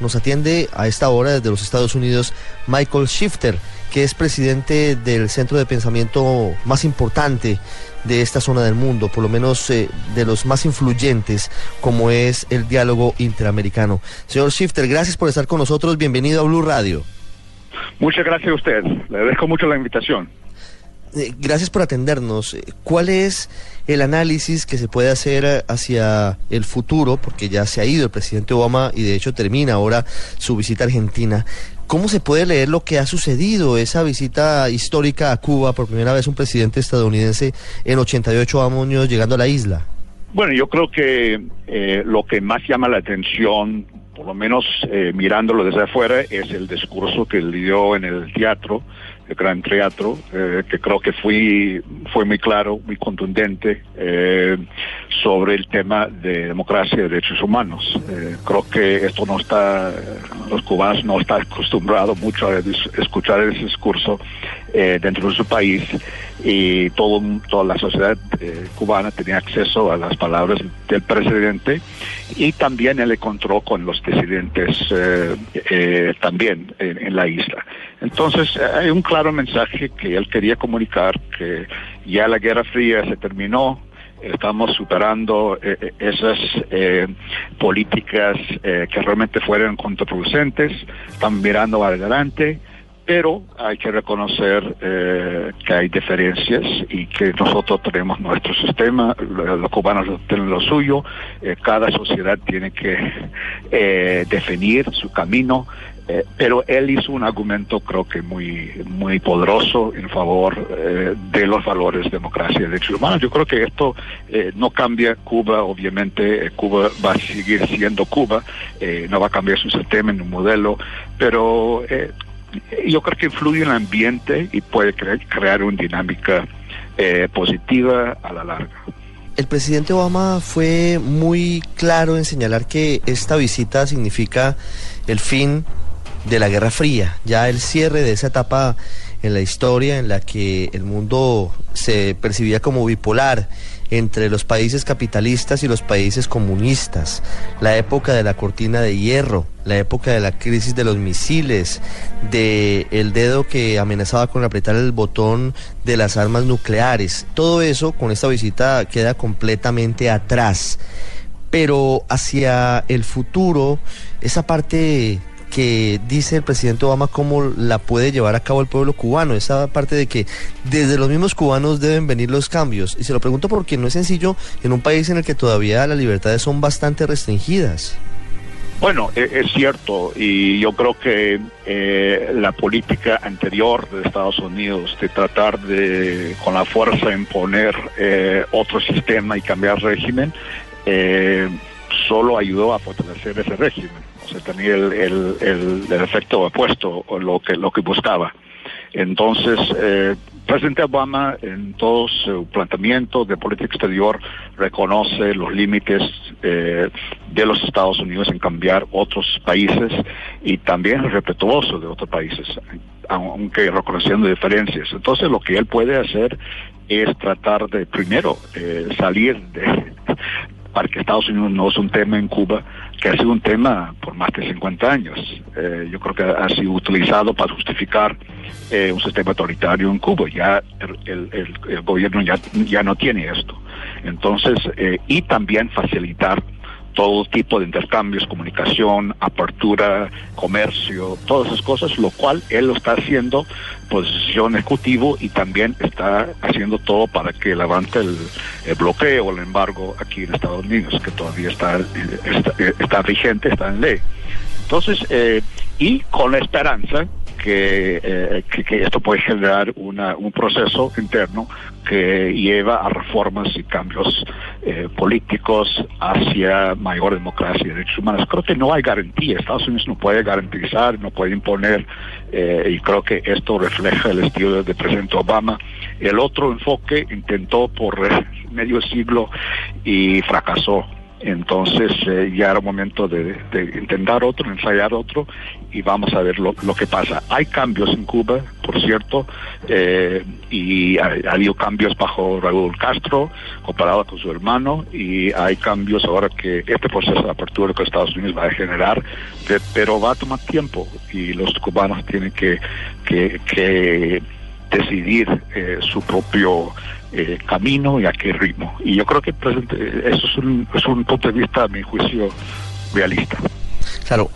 Nos atiende a esta hora desde los Estados Unidos Michael Shifter, que es presidente del centro de pensamiento más importante de esta zona del mundo, por lo menos eh, de los más influyentes, como es el diálogo interamericano. Señor Shifter, gracias por estar con nosotros. Bienvenido a Blue Radio. Muchas gracias a usted. Le agradezco mucho la invitación. Eh, gracias por atendernos. Eh, ¿Cuál es el análisis que se puede hacer hacia el futuro? Porque ya se ha ido el presidente Obama y de hecho termina ahora su visita a Argentina. ¿Cómo se puede leer lo que ha sucedido, esa visita histórica a Cuba, por primera vez un presidente estadounidense en 88 años llegando a la isla? Bueno, yo creo que eh, lo que más llama la atención, por lo menos eh, mirándolo desde afuera, es el discurso que le dio en el teatro el Gran Teatro, eh, que creo que fui, fue muy claro, muy contundente eh, sobre el tema de democracia y derechos humanos. Eh, creo que esto no está, los cubanos no están acostumbrados mucho a escuchar ese discurso dentro de su país y todo, toda la sociedad cubana tenía acceso a las palabras del presidente y también él encontró con los disidentes también en la isla. Entonces, hay un claro mensaje que él quería comunicar, que ya la Guerra Fría se terminó, estamos superando eh, eh, esas eh, políticas que realmente fueron contraproducentes, estamos mirando adelante, pero hay que reconocer que hay diferencias y que nosotros tenemos nuestro sistema, los cubanos tienen lo suyo, cada sociedad tiene que definir su camino, eh, pero él hizo un argumento creo que muy muy poderoso en favor eh, de los valores de democracia y derechos humanos. Yo creo que esto eh, no cambia Cuba, obviamente Cuba va a seguir siendo Cuba, no va a cambiar su sistema en un modelo, pero yo creo que influye en el ambiente y puede crear una dinámica positiva a la larga. El presidente Obama fue muy claro en señalar que esta visita significa el fin de la Guerra Fría, ya el cierre de esa etapa en la historia en la que el mundo se percibía como bipolar entre los países capitalistas y los países comunistas, la época de la cortina de hierro, la época de la crisis de los misiles, de el dedo que amenazaba con apretar el botón de las armas nucleares. Todo eso con esta visita queda completamente atrás. Pero hacia el futuro, esa parte que dice el presidente Obama cómo la puede llevar a cabo el pueblo cubano, esa parte de que desde los mismos cubanos deben venir los cambios. Y se lo pregunto porque no es sencillo en un país en el que todavía las libertades son bastante restringidas. Bueno, e, es, cierto, y yo creo que eh, la política anterior de Estados Unidos de tratar de, con la fuerza, imponer eh, otro sistema y cambiar régimen, eh, solo ayudó a fortalecer ese régimen se tenía el, el, el, efecto opuesto o lo que, lo que buscaba. Entonces, eh, presidente Obama en todo su planteamiento de política exterior reconoce los límites eh, de los Estados Unidos en cambiar otros países y también es respetuoso de otros países, aunque reconociendo diferencias. Entonces, lo que él puede hacer es tratar de primero eh, salir de, para que Estados Unidos no es un tema en Cuba, que ha sido un tema por más de 50 años. Eh, yo creo que ha sido utilizado para justificar eh, un sistema autoritario en Cuba. Ya el, el, gobierno ya, ya no tiene esto. Entonces, eh, y también facilitar todo tipo de intercambios, comunicación, apertura, comercio, todas esas cosas, lo cual él lo está haciendo posición ejecutivo y también está haciendo todo para que levante el, bloqueo o el embargo aquí en Estados Unidos, que todavía está, está, vigente, está en ley. Entonces, eh, y con la esperanza que, que, esto puede generar una, un proceso interno que lleva a reformas y cambios políticos hacia mayor democracia y derechos humanos. Creo que no hay garantía. Estados Unidos no puede garantizar, no puede imponer, y creo que esto refleja el estilo del presidente Obama. El otro enfoque intentó por medio siglo y fracasó. Entonces eh, ya era momento de, intentar otro, ensayar otro y vamos a ver lo, que pasa. Hay cambios en Cuba, por cierto, eh, y ha, habido cambios bajo Raúl Castro comparado con su hermano y hay cambios ahora que este proceso de apertura que Estados Unidos va a generar, pero va a tomar tiempo y los cubanos tienen que, que, decidir eh, su propio eh, camino y a qué ritmo. Y yo creo que pues, eso es un, es un punto de vista, a mi juicio, realista. Claro,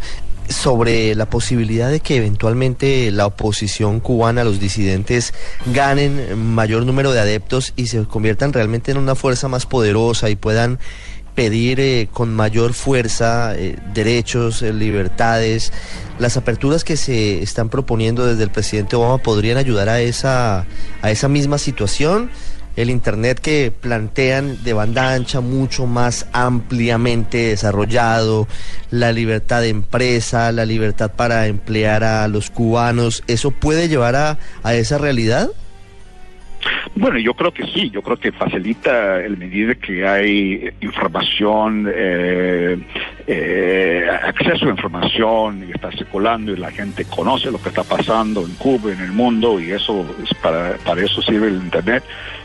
sobre la posibilidad de que eventualmente la oposición cubana, los disidentes, ganen mayor número de adeptos y se conviertan realmente en una fuerza más poderosa y puedan pedir eh, con mayor fuerza eh, derechos, libertades. Las aperturas que se están proponiendo desde el presidente Obama podrían ayudar a esa, a esa misma situación el Internet que plantean de banda ancha mucho más ampliamente desarrollado, la libertad de empresa, la libertad para emplear a los cubanos, ¿eso puede llevar a, a esa realidad? Bueno, yo creo que sí, yo creo que facilita el medida que hay información, eh, eh, acceso a información y está circulando y la gente conoce lo que está pasando en Cuba, en el mundo y eso es para, eso sirve el Internet.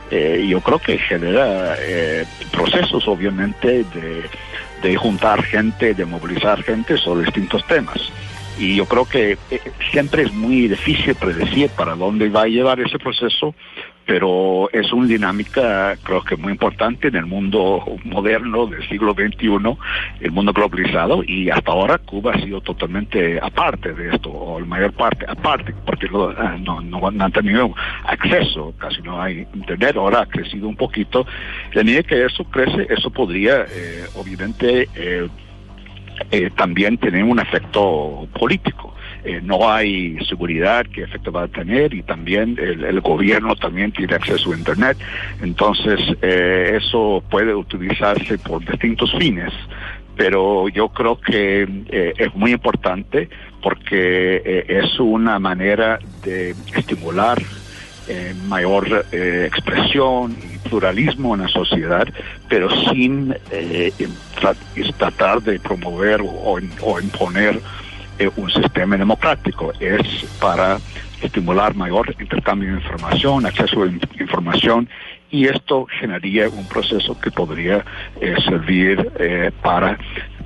Eh, yo creo que genera eh, procesos, obviamente, de, de juntar gente, de movilizar gente sobre distintos temas y yo creo que eh, siempre es muy difícil predecir para dónde va a llevar ese proceso, pero es una dinámica creo que muy importante en el mundo moderno del siglo XXI, el mundo globalizado, y hasta ahora Cuba ha sido totalmente aparte de esto, o la mayor parte aparte, porque ah, no, no, han tenido acceso, casi no hay internet, ahora ha crecido un poquito. La medida que eso crece, eso podría eh, obviamente... Eh, eh, también tiene un efecto político. Eh, no hay seguridad qué efecto va a tener y también el, gobierno también tiene acceso a internet. Entonces eh, eso puede utilizarse por distintos fines pero yo creo que es muy importante porque es una manera de estimular mayor expresión y pluralismo en la sociedad, pero sin eh, tratar de promover o, imponer eh, un sistema democrático. Es para estimular mayor intercambio de información, acceso a información y esto generaría un proceso que podría eh, servir para,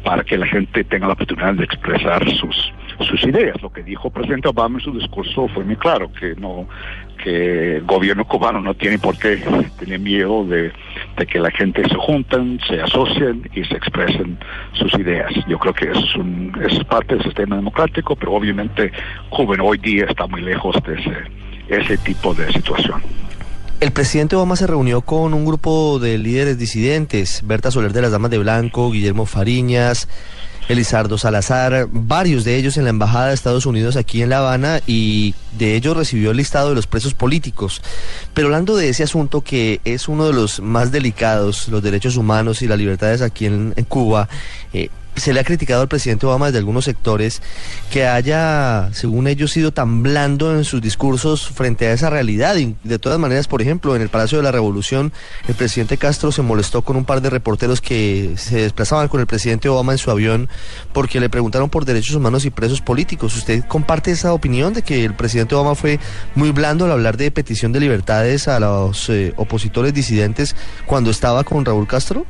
para que la gente tenga la oportunidad de expresar sus, sus ideas. Lo que dijo presidente Obama en su discurso fue muy claro, que no que el gobierno cubano no tiene por qué tener miedo de, que la gente se junten, se asocien y se expresen sus ideas. Yo creo que es, un, es parte del sistema democrático, pero obviamente Cuba hoy día está muy lejos de ese, ese tipo de situación. El presidente Obama se reunió con un grupo de líderes disidentes, Berta Soler de las Damas de Blanco, Guillermo Fariñas, Elizardo Salazar, varios de ellos en la Embajada de Estados Unidos aquí en La Habana y de ellos recibió el listado de los presos políticos. Pero hablando de ese asunto que es uno de los más delicados, los derechos humanos y las libertades aquí en, Cuba, eh, se le ha criticado al presidente Obama desde algunos sectores que haya, según ellos, sido tan blando en sus discursos frente a esa realidad. Y de todas maneras, por ejemplo, en el Palacio de la Revolución, el presidente Castro se molestó con un par de reporteros que se desplazaban con el presidente Obama en su avión porque le preguntaron por derechos humanos y presos políticos. ¿Usted comparte esa opinión de que el presidente Obama fue muy blando al hablar de petición de libertades a los eh, opositores disidentes cuando estaba con Raúl Castro?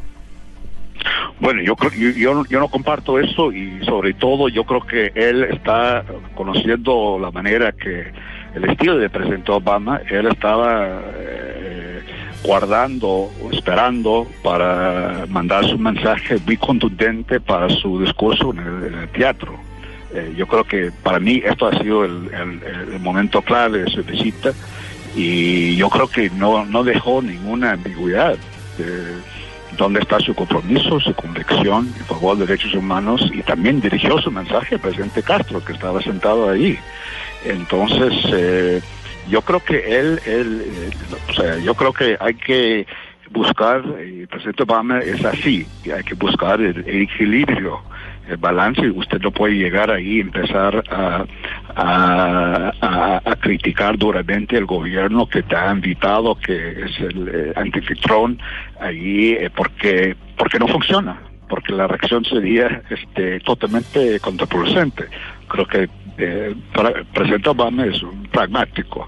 Bueno, yo, yo, yo no comparto eso y sobre todo yo creo que él está conociendo la manera que el estilo de presidente Obama, él estaba eh, guardando, esperando para mandar su mensaje muy contundente para su discurso en el, teatro. Eh, yo creo que para mí esto ha sido el, momento clave de su visita y yo creo que no, no dejó ninguna ambigüedad. Eh, dónde está su compromiso, su convicción en favor de derechos humanos y también dirigió su mensaje al presidente Castro, que estaba sentado ahí. Entonces, eh, yo creo que él, él o sea, yo creo que hay que buscar, el presidente Obama es así, hay que buscar el, equilibrio, el balance, usted no puede llegar ahí y empezar a, a, criticar duramente el gobierno que te ha invitado, que es el eh, antifitrón, ahí eh, porque, porque no funciona, porque la reacción sería este, totalmente contraproducente. Creo que eh, el presidente Obama es un pragmático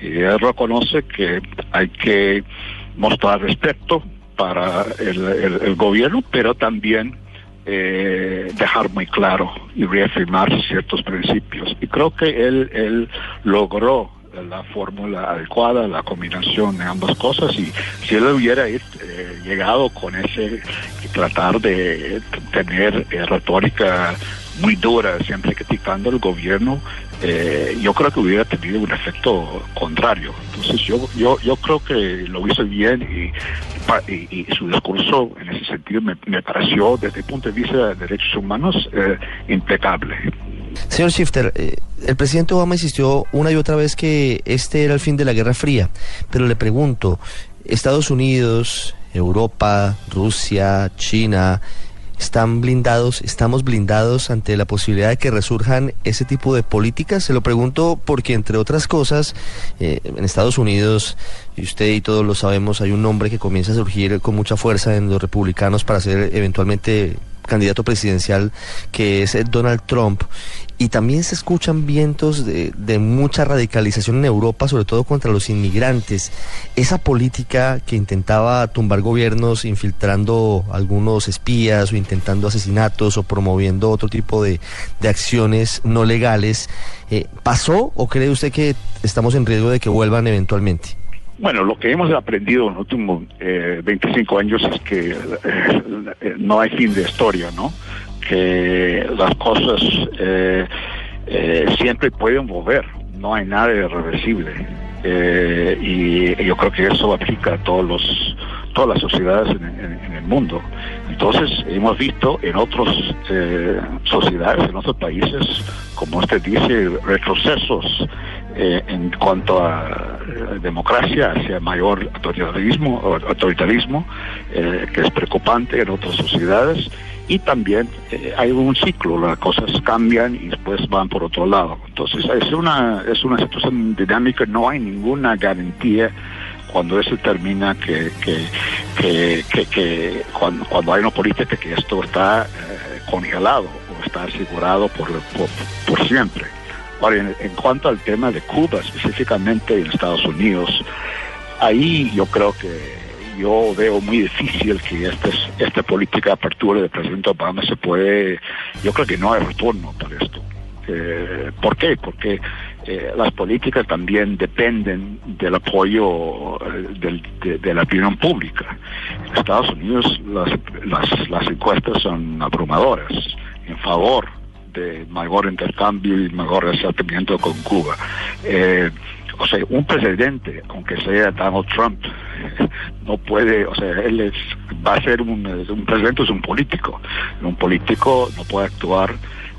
y él reconoce que hay que mostrar respeto para el, gobierno, pero también eh, dejar muy claro y reafirmar ciertos principios. Y creo que él, él logró la fórmula adecuada, la combinación de ambas cosas y si él hubiera eh, llegado con ese tratar de tener eh, retórica muy dura, siempre criticando al gobierno, eh, yo creo que hubiera tenido un efecto contrario. Entonces yo yo yo creo que lo hizo bien y, y, su discurso en ese sentido me, pareció desde el punto de vista de derechos humanos eh, impecable. Señor Shifter, eh, el presidente Obama insistió una y otra vez que este era el fin de la Guerra Fría, pero le pregunto, Estados Unidos, Europa, Rusia, China, están blindados, estamos blindados ante la posibilidad de que resurjan ese tipo de políticas? Se lo pregunto porque, entre otras cosas, eh, en Estados Unidos, y usted y todos lo sabemos, hay un nombre que comienza a surgir con mucha fuerza en los republicanos para ser eventualmente candidato presidencial que es Donald Trump y también se escuchan vientos de, mucha radicalización en Europa, sobre todo contra los inmigrantes. Esa política que intentaba tumbar gobiernos infiltrando algunos espías o intentando asesinatos o promoviendo otro tipo de, acciones no legales, eh, ¿pasó o cree usted que estamos en riesgo de que vuelvan eventualmente? Bueno, lo que hemos aprendido en los últimos 25 eh, años es que eh, no hay fin de historia, ¿no? Que las cosas eh, siempre pueden volver, no hay nada irreversible. y yo creo que eso aplica a todos los, todas las sociedades en, el mundo. Entonces, hemos visto en otras sociedades, en otros países, como usted dice, retrocesos eh, en cuanto a democracia hacia mayor autoritarismo, autoritarismo eh, que es preocupante en otras sociedades y también eh, hay un ciclo, las cosas cambian y después van por otro lado. Entonces es una, es una situación dinámica, no hay ninguna garantía cuando eso termina que, que, que, cuando, cuando, hay una política que esto está congelado o está asegurado por, por siempre. Ahora, en, cuanto al tema de Cuba, específicamente en Estados Unidos, ahí yo creo que yo veo muy difícil que este, esta política de apertura del presidente Obama se puede, yo creo que no hay retorno para esto. Eh, ¿Por qué? Porque eh, las políticas también dependen del apoyo eh, de, la opinión pública. En Estados Unidos las, las, las encuestas son abrumadoras en favor de mayor intercambio y mayor acercamiento con Cuba. Eh, o sea, un presidente, aunque sea Donald Trump, no puede, o sea, él es, va a ser un, un presidente, es un político. Un político no puede actuar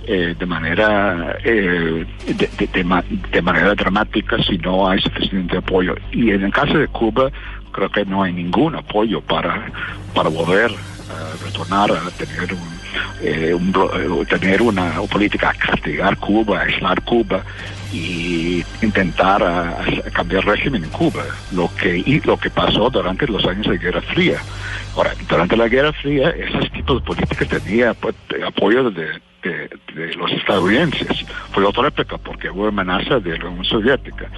eh, de manera eh, de, manera dramática si no hay suficiente apoyo. Y en el caso de Cuba, creo que no hay ningún apoyo para, para volver a retornar a tener un eh, eh, tener una, política castigar Cuba, aislar Cuba y intentar cambiar régimen en Cuba, lo que y lo que pasó durante los años de Guerra Fría. Ahora, durante la Guerra Fría, esos tipos de políticas tenía pues, apoyo de, los estadounidenses. Fue otra época porque hubo amenaza de la Unión Soviética.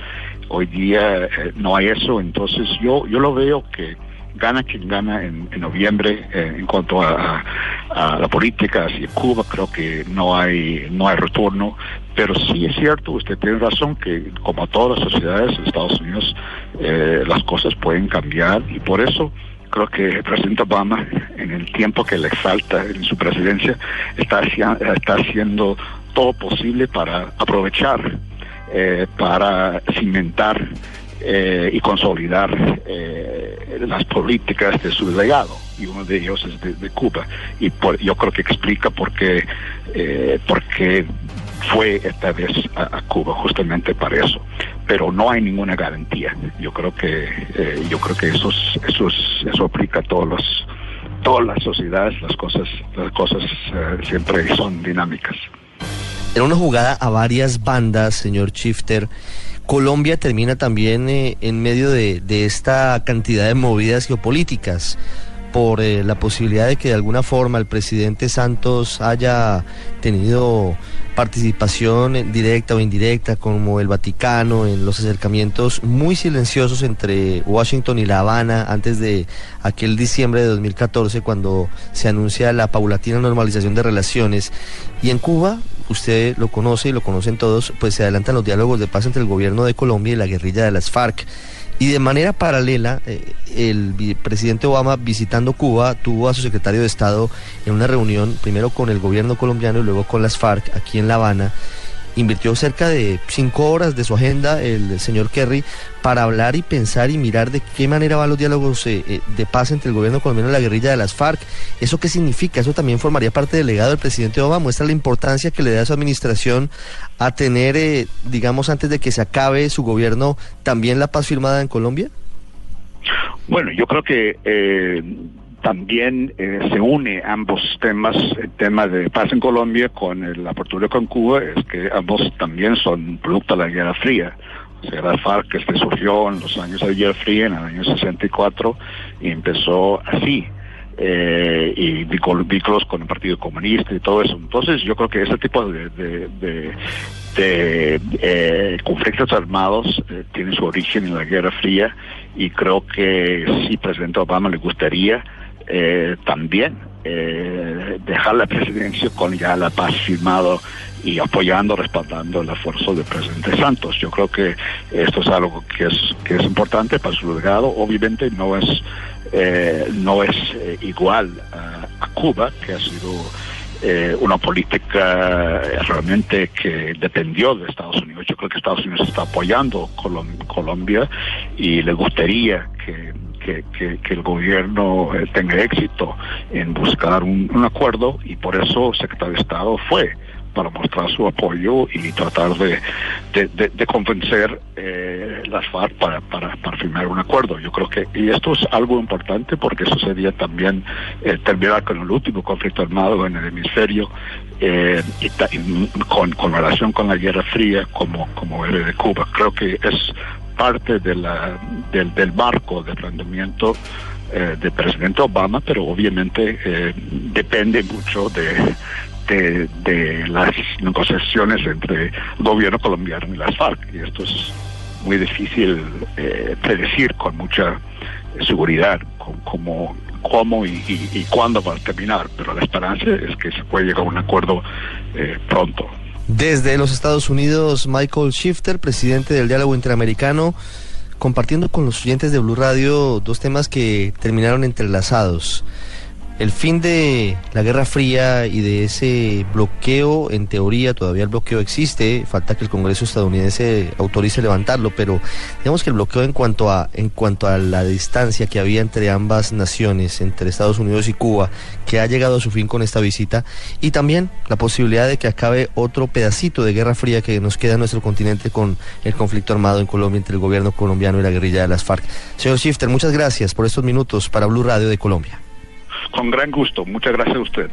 Hoy día eh, no hay eso, entonces yo yo lo veo que gana quien gana en, noviembre eh, en cuanto a, la política hacia Cuba, creo que no hay, no hay retorno, pero sí es cierto, usted tiene razón que como todas las sociedades de Estados Unidos, eh, las cosas pueden cambiar y por eso creo que el presidente Obama, en el tiempo que le falta en su presidencia, está, está haciendo todo posible para aprovechar, eh, para cimentar eh, y consolidar las políticas de su legado y uno de ellos es de, Cuba. Y yo creo que explica por qué porque fue esta vez a, Cuba justamente para eso. Pero no hay ninguna garantía. Yo creo que yo creo que eso eso eso aplica a todos los todas las sociedades las cosas las cosas siempre son dinámicas. En una jugada a varias bandas, señor Shifter, Colombia termina también eh, en medio de, esta cantidad de movidas geopolíticas por eh, la posibilidad de que de alguna forma el presidente Santos haya tenido participación directa o indirecta como el Vaticano en los acercamientos muy silenciosos entre Washington y La Habana antes de aquel diciembre de 2014 cuando se anuncia la paulatina normalización de relaciones. Y en Cuba usted lo conoce y lo conocen todos, pues se adelantan los diálogos de paz entre el gobierno de Colombia y la guerrilla de las FARC. Y de manera paralela, eh, el presidente Obama visitando Cuba tuvo a su secretario de Estado en una reunión, primero con el gobierno colombiano y luego con las FARC aquí en La Habana, invirtió cerca de cinco horas de su agenda el señor Kerry para hablar y pensar y mirar de qué manera van los diálogos eh, eh, de paz entre el gobierno colombiano y la guerrilla de las FARC. ¿Eso qué significa? Eso también formaría parte del legado del presidente Obama. Muestra la importancia que le da a su administración a tener, eh, digamos, antes de que se acabe su gobierno, también la paz firmada en Colombia. Bueno, yo creo que también eh, se une ambos temas, el tema de paz en Colombia con la apertura con Cuba, es que ambos también son producto de la Guerra Fría. O sea, la FARC que este surgió en los años de la Guerra Fría, en el año 64, y empezó así. Eh, y vínculos con el Partido Comunista y todo eso. Entonces yo creo que ese tipo de, de, eh, conflictos armados eh, tiene su origen en la Guerra Fría y creo que sí, presidente Obama le gustaría eh, también eh, dejar la presidencia con ya la paz firmado y apoyando, respaldando el esfuerzo del presidente Santos. Yo creo que esto es algo que es que es importante para su legado. Obviamente no es eh, no es igual a, Cuba, que ha sido una política realmente que dependió de Estados Unidos. Yo creo que Estados Unidos está apoyando Colombia y le gustaría que que, el gobierno eh, tenga éxito en buscar un, acuerdo y por eso el secretario de Estado fue para mostrar su apoyo y tratar de, de, convencer eh, las FARC para, para, para, firmar un acuerdo. Yo creo que, y esto es algo importante porque eso sería también eh, terminar con el último conflicto armado en el hemisferio eh, y, con, con relación con la Guerra Fría como, como era de Cuba. Creo que es parte de la, del, del marco de rendimiento eh, del presidente Obama, pero obviamente eh, depende mucho de, de, las negociaciones entre el gobierno colombiano y las FARC. Y esto es muy difícil eh, predecir con mucha seguridad cómo, cómo y, y, cuándo va a terminar, pero la esperanza es que se puede llegar a un acuerdo pronto. Desde los Estados Unidos, Michael Shifter, presidente del Diálogo Interamericano, compartiendo con los oyentes de Blue Radio dos temas que terminaron entrelazados el fin de la Guerra Fría y de ese bloqueo, en teoría todavía el bloqueo existe, falta que el Congreso estadounidense autorice levantarlo, pero digamos que el bloqueo en cuanto a en cuanto a la distancia que había entre ambas naciones, entre Estados Unidos y Cuba, que ha llegado a su fin con esta visita, y también la posibilidad de que acabe otro pedacito de Guerra Fría que nos queda en nuestro continente con el conflicto armado en Colombia entre el gobierno colombiano y la guerrilla de las FARC. Señor Shifter, muchas gracias por estos minutos para Blue Radio de Colombia. Con gran gusto. Muchas gracias a usted.